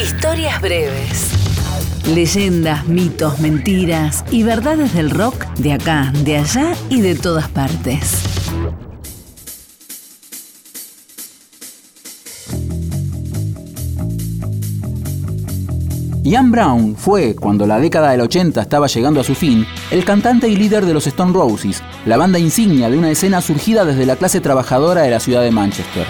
Historias breves. Leyendas, mitos, mentiras y verdades del rock de acá, de allá y de todas partes. Ian Brown fue, cuando la década del 80 estaba llegando a su fin, el cantante y líder de los Stone Roses, la banda insignia de una escena surgida desde la clase trabajadora de la ciudad de Manchester.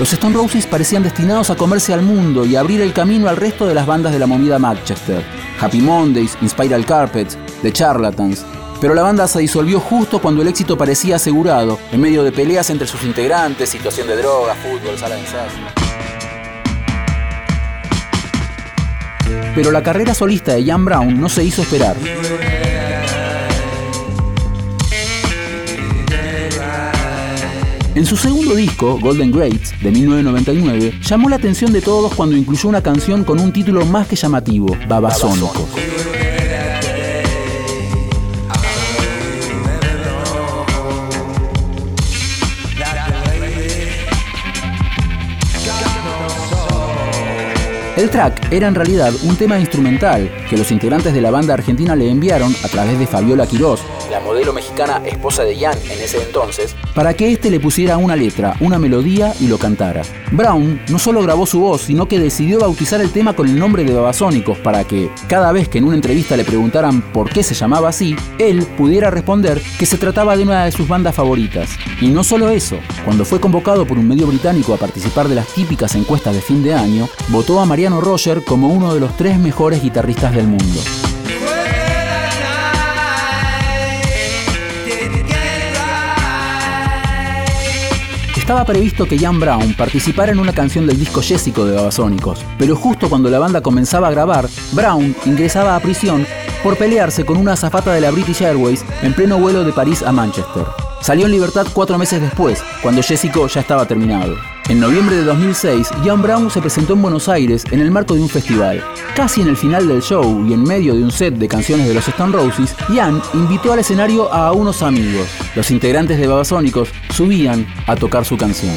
Los Stone Roses parecían destinados a comerse al mundo y abrir el camino al resto de las bandas de la movida Manchester. Happy Mondays, Inspiral Carpets, The Charlatans. Pero la banda se disolvió justo cuando el éxito parecía asegurado, en medio de peleas entre sus integrantes, situación de drogas, fútbol, sala de ensayo. Pero la carrera solista de Jan Brown no se hizo esperar. En su segundo disco, Golden Greats, de 1999, llamó la atención de todos cuando incluyó una canción con un título más que llamativo, Babasónico. El track era en realidad un tema instrumental que los integrantes de la banda argentina le enviaron a través de Fabiola Quirós, la modelo mexicana esposa de Jan en ese entonces, para que éste le pusiera una letra, una melodía y lo cantara. Brown no solo grabó su voz, sino que decidió bautizar el tema con el nombre de Babasónicos para que, cada vez que en una entrevista le preguntaran por qué se llamaba así, él pudiera responder que se trataba de una de sus bandas favoritas. Y no solo eso, cuando fue convocado por un medio británico a participar de las típicas encuestas de fin de año, votó a Roger como uno de los tres mejores guitarristas del mundo. Estaba previsto que Jan Brown participara en una canción del disco Jessico de Babasónicos, pero justo cuando la banda comenzaba a grabar, Brown ingresaba a prisión por pelearse con una azafata de la British Airways en pleno vuelo de París a Manchester. Salió en libertad cuatro meses después, cuando Jessico ya estaba terminado. En noviembre de 2006, Jan Brown se presentó en Buenos Aires en el marco de un festival. Casi en el final del show y en medio de un set de canciones de los Stone Roses, Jan invitó al escenario a unos amigos. Los integrantes de Babasónicos subían a tocar su canción.